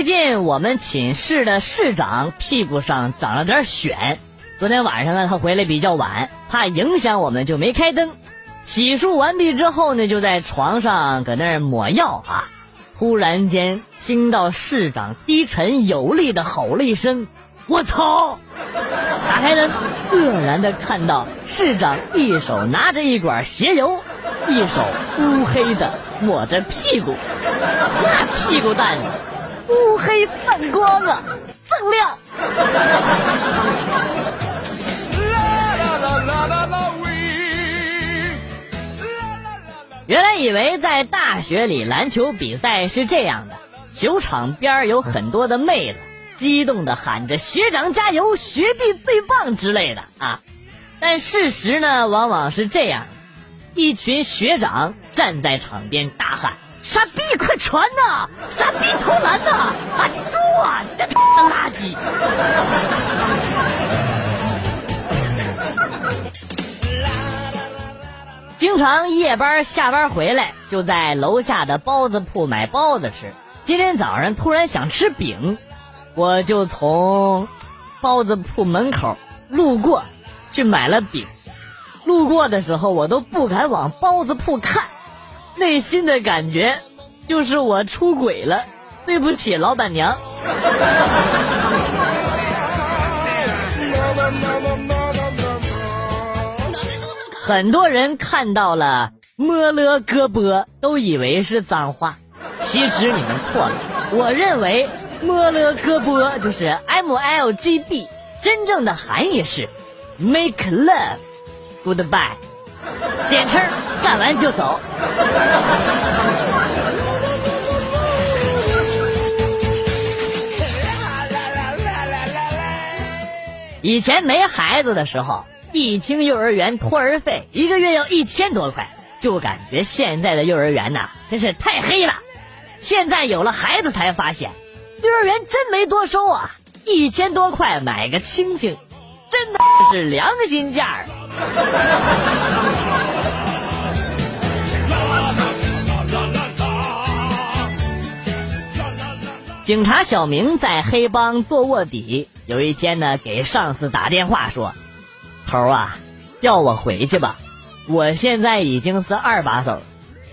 最近我们寝室的室长屁股上长了点癣，昨天晚上呢他回来比较晚，怕影响我们就没开灯。洗漱完毕之后呢，就在床上搁那儿抹药啊。忽然间听到市长低沉有力的吼了一声：“我操！”打开灯，愕然的看到市长一手拿着一管鞋油，一手乌黑的抹着屁股，那屁股蛋子乌黑泛光啊，锃亮。原来以为在大学里篮球比赛是这样的，球场边有很多的妹子，激动的喊着“学长加油，学弟最棒”之类的啊。但事实呢，往往是这样：一群学长站在场边大喊：“傻逼，快传呐！傻逼投篮呐！啊，猪啊，这垃圾！”经常夜班下班回来，就在楼下的包子铺买包子吃。今天早上突然想吃饼，我就从包子铺门口路过，去买了饼。路过的时候，我都不敢往包子铺看，内心的感觉就是我出轨了，对不起老板娘。很多人看到了“摸了胳膊”都以为是脏话，其实你们错了。我认为“摸了胳膊”就是 M L G B，真正的含义是 “make love goodbye”，简称干完就走。以前没孩子的时候。一听幼儿园托儿费一个月要一千多块，就感觉现在的幼儿园呐真是太黑了。现在有了孩子才发现，幼儿园真没多收啊，一千多块买个亲亲，真的是良心价。警察小明在黑帮做卧底，有一天呢给上司打电话说。头啊，叫我回去吧！我现在已经是二把手，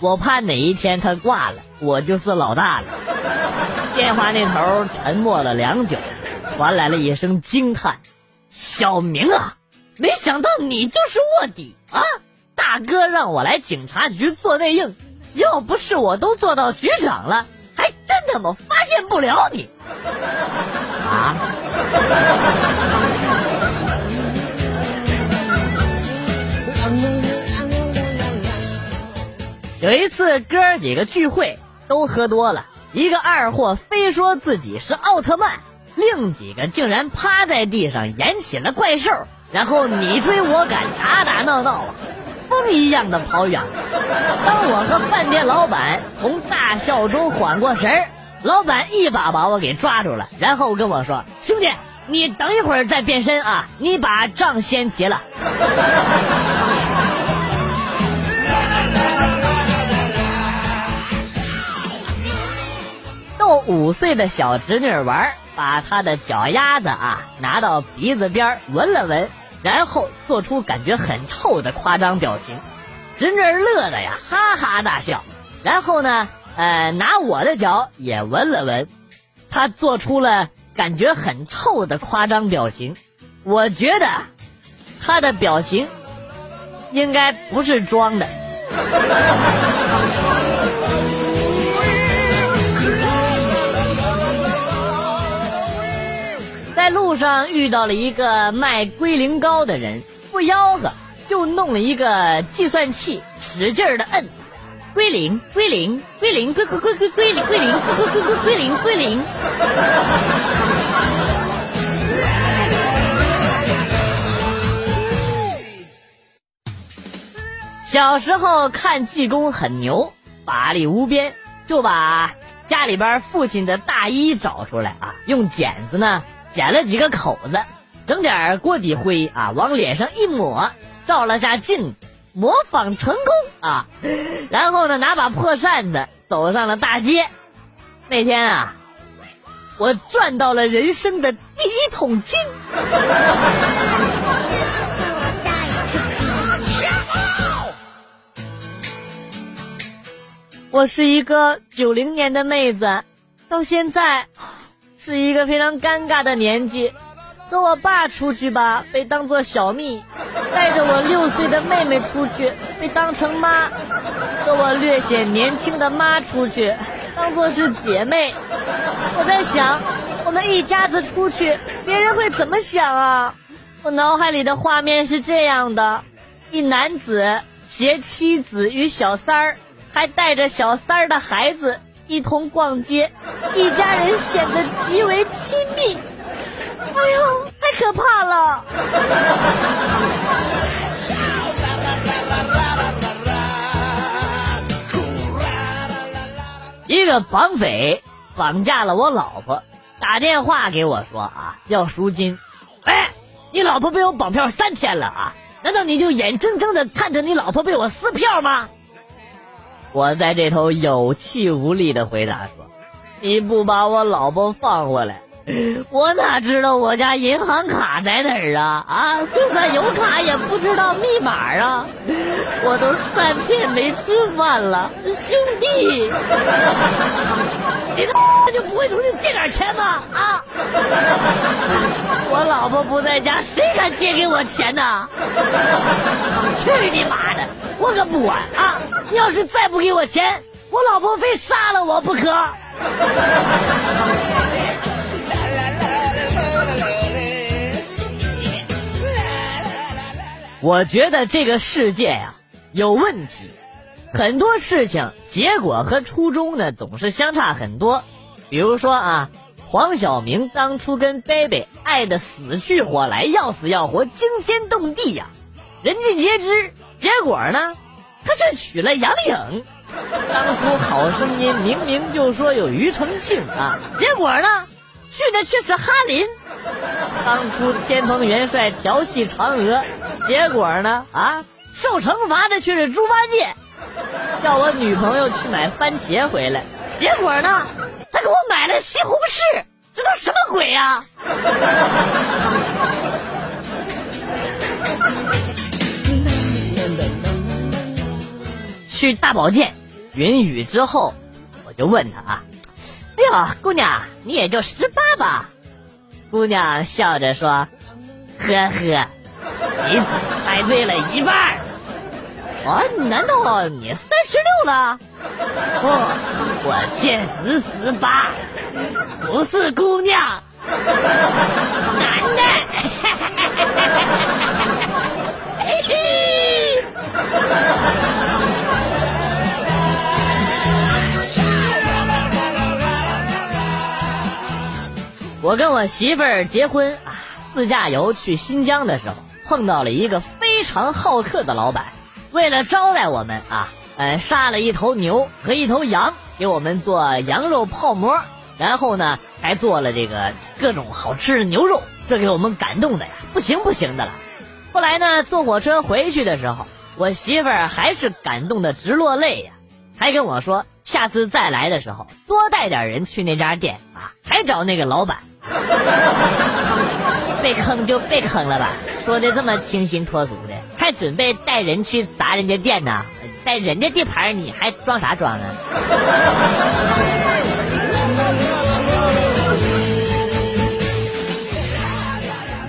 我怕哪一天他挂了，我就是老大了。电话那头沉默了良久，传来了一声惊叹：“小明啊，没想到你就是卧底啊！大哥让我来警察局做内应，要不是我都做到局长了，还真他妈发现不了你啊！”有一次，哥几个聚会都喝多了，一个二货非说自己是奥特曼，另几个竟然趴在地上演起了怪兽，然后你追我赶，打打闹闹，风一样的跑远。当我和饭店老板从大笑中缓过神儿，老板一把把我给抓住了，然后跟我说：“兄弟，你等一会儿再变身啊，你把账先结了。”逗五岁的小侄女玩，把她的脚丫子啊拿到鼻子边闻了闻，然后做出感觉很臭的夸张表情，侄女乐的呀哈哈大笑。然后呢，呃，拿我的脚也闻了闻，她做出了感觉很臭的夸张表情。我觉得她的表情应该不是装的。路上遇到了一个卖龟苓膏的人，不吆喝，就弄了一个计算器，使劲的摁，归零，归零，归零，归归归归归零，归零，归归归归归零，归零。小时候看济公很牛，法力无边，就把家里边父亲的大衣找出来啊，用剪子呢。剪了几个口子，整点锅底灰啊，往脸上一抹，照了下镜，模仿成功啊。然后呢，拿把破扇子走上了大街。那天啊，我赚到了人生的第一桶金。我是一个九零年的妹子，到现在是一个非常尴尬的年纪。和我爸出去吧，被当作小蜜；带着我六岁的妹妹出去，被当成妈；和我略显年轻的妈出去，当作是姐妹。我在想，我们一家子出去，别人会怎么想啊？我脑海里的画面是这样的：一男子携妻子与小三儿，还带着小三儿的孩子一同逛街，一家人显得极为亲密。哎呦，太可怕了！一个绑匪绑架了我老婆，打电话给我说啊，要赎金。哎，你老婆被我绑票三天了啊，难道你就眼睁睁的看着你老婆被我撕票吗？我在这头有气无力的回答说：“你不把我老婆放回来。”我哪知道我家银行卡在哪儿啊啊！就算有卡也不知道密码啊！我都三天没吃饭了，兄弟，你他妈就不会出去借点钱吗？啊！我老婆不在家，谁敢借给我钱呢？去你妈的！我可不管啊！你要是再不给我钱，我老婆非杀了我不可！我觉得这个世界呀有问题，很多事情结果和初衷呢总是相差很多。比如说啊，黄晓明当初跟 baby 爱的死去活来，要死要活，惊天动地呀，人尽皆知。结果呢，他却娶了杨颖。当初好声音明明就说有庾澄庆啊，结果呢，去的却是哈林。当初天蓬元帅调戏嫦娥。结果呢？啊，受惩罚的却是猪八戒，叫我女朋友去买番茄回来。结果呢，他给我买了西红柿，这都什么鬼呀？去大保健，云雨之后，我就问他啊，哎呦，姑娘，你也就十八吧？姑娘笑着说，呵呵。你只猜对了一半哦，难道你三十六了？不，我确实十八，不是姑娘，男的。我跟我媳妇儿结婚啊，自驾游去新疆的时候。碰到了一个非常好客的老板，为了招待我们啊，呃，杀了一头牛和一头羊，给我们做羊肉泡馍，然后呢，还做了这个各种好吃的牛肉，这给我们感动的呀，不行不行的了。后来呢，坐火车回去的时候，我媳妇儿还是感动的直落泪呀，还跟我说，下次再来的时候多带点人去那家店啊，还找那个老板。被坑就被坑了吧，说的这么清新脱俗的，还准备带人去砸人家店呢，在人家地盘你还装啥装啊？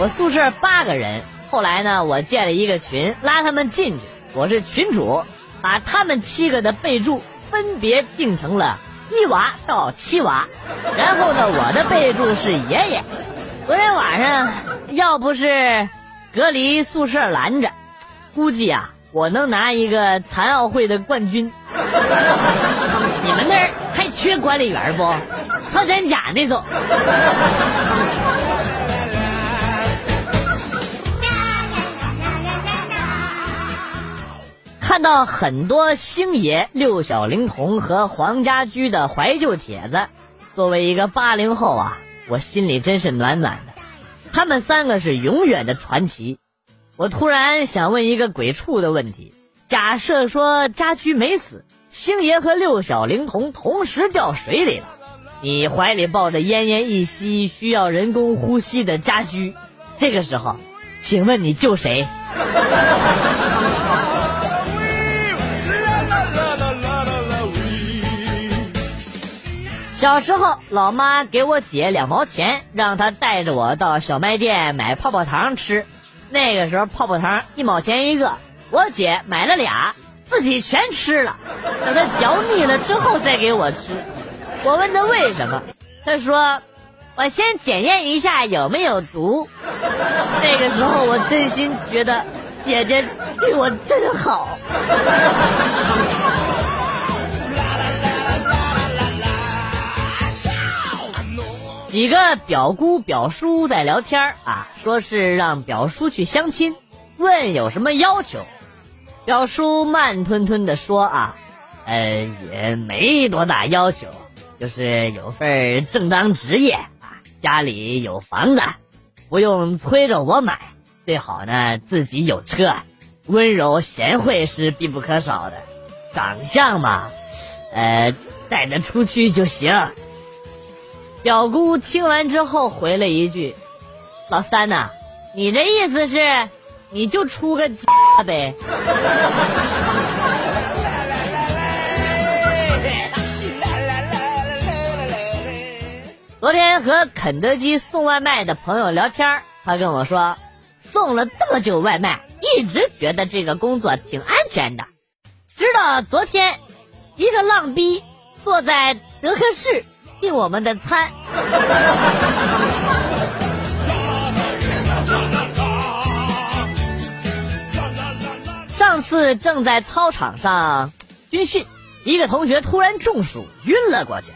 我宿舍八个人，后来呢，我建了一个群，拉他们进去，我是群主，把他们七个的备注分别定成了一娃到七娃，然后呢，我的备注是爷爷。昨天晚上要不是隔离宿舍拦着，估计啊我能拿一个残奥会的冠军。你们那儿还缺管理员不？穿山甲那种。看到很多星爷、六小龄童和黄家驹的怀旧帖子，作为一个八零后啊。我心里真是暖暖的，他们三个是永远的传奇。我突然想问一个鬼畜的问题：假设说家驹没死，星爷和六小龄童同时掉水里了，你怀里抱着奄奄一息、需要人工呼吸的家驹，这个时候，请问你救谁？小时候，老妈给我姐两毛钱，让她带着我到小卖店买泡泡糖吃。那个时候，泡泡糖一毛钱一个，我姐买了俩，自己全吃了。等她嚼腻了之后再给我吃。我问她为什么，她说：“我先检验一下有没有毒。”那个时候，我真心觉得姐姐对我真好。几个表姑表叔在聊天啊，说是让表叔去相亲，问有什么要求。表叔慢吞吞的说啊，呃，也没多大要求，就是有份正当职业啊，家里有房子，不用催着我买，最好呢自己有车，温柔贤惠是必不可少的，长相嘛，呃，带得出去就行。表姑听完之后回了一句：“老三呐，你这意思是，你就出个家呗？”昨天和肯德基送外卖的朋友聊天，他跟我说，送了这么久外卖，一直觉得这个工作挺安全的，直到昨天，一个浪逼坐在德克士。订我们的餐。上次正在操场上军训，一个同学突然中暑晕了过去，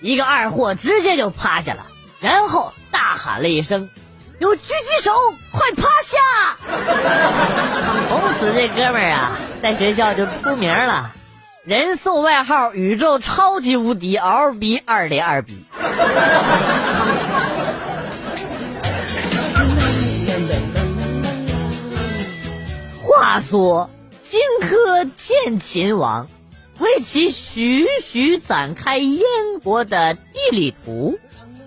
一个二货直接就趴下了，然后大喊了一声：“有狙击手，快趴下！” 从此这哥们儿啊，在学校就出名了。人送外号“宇宙超级无敌 L B 二零二 B”。话说，荆轲见秦王，为其徐徐展开燕国的地理图，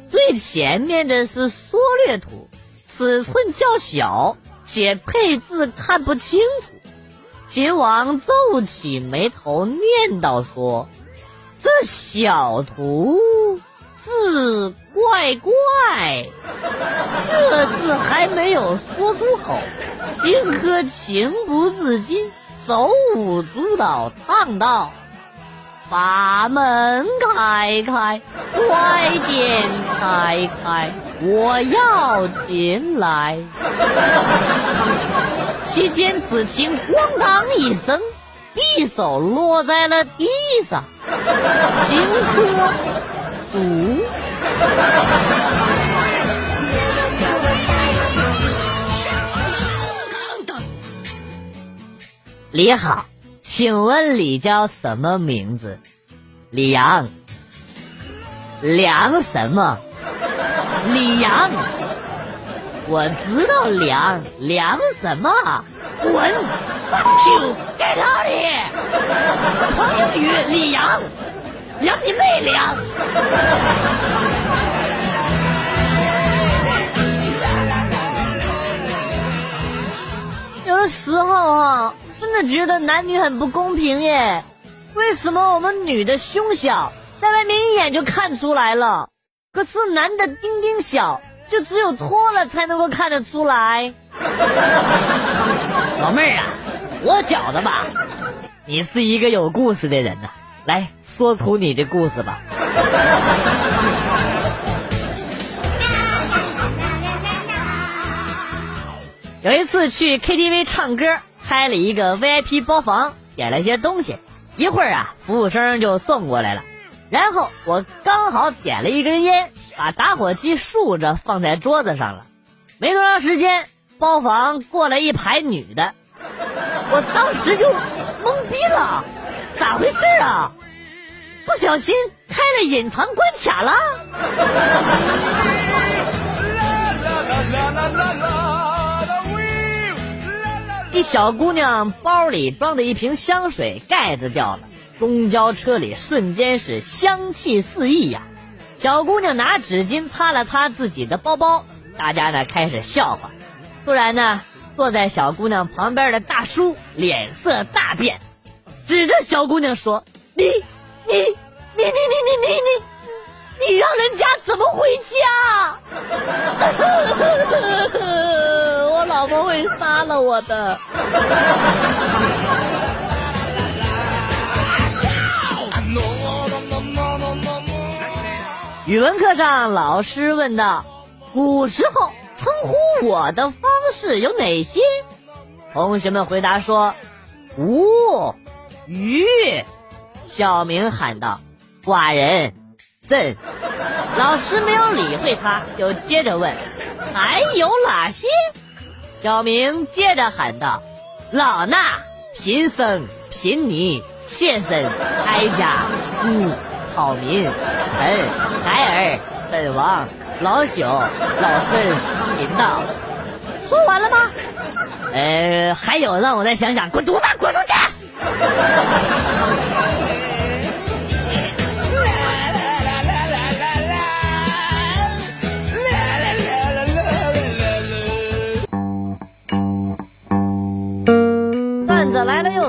最前面的是缩略图，尺寸较小，且配置看不清楚。秦王皱起眉头，念叨说：“这小徒字怪怪。”这字还没有说出口，荆轲情不自禁，手舞足蹈，唱道：“把门开开，快点开开，我要进来。” 期间，只听“咣当”一声，匕首落在了地上。荆轲卒。李好，请问你叫什么名字？李阳。梁什么？李阳。我知道凉凉什么？滚！You get out here！朋友语李阳，凉你妹凉！有的时候啊，真的觉得男女很不公平耶。为什么我们女的胸小，在外面一眼就看出来了，可是男的丁丁小？就只有脱了才能够看得出来，老妹儿啊，我觉得吧，你是一个有故事的人呐，来说出你的故事吧。有一次去 KTV 唱歌，开了一个 VIP 包房，点了些东西，一会儿啊，服务生就送过来了，然后我刚好点了一根烟。把打火机竖着放在桌子上了，没多长时间，包房过来一排女的，我当时就懵逼了，咋回事啊？不小心开了隐藏关卡了。一小姑娘包里装的一瓶香水盖子掉了，公交车里瞬间是香气四溢呀。小姑娘拿纸巾擦了擦自己的包包，大家呢开始笑话。突然呢，坐在小姑娘旁边的大叔脸色大变，指着小姑娘说：“你、你、你、你、你、你、你、你，你让人家怎么回家？我老婆会杀了我的。”语文课上，老师问道：“古时候称呼我的方式有哪些？”同学们回答说：“吾、鱼。”小明喊道：“寡人，朕。”老师没有理会他，就接着问：“还有哪些？”小明接着喊道：“老衲、贫僧、贫尼、妾身、哀家、吾。”好民，臣孩儿，本王，老朽，老孙，贫道，说完了吗？呃，还有，让我再想想，滚犊子，滚出去！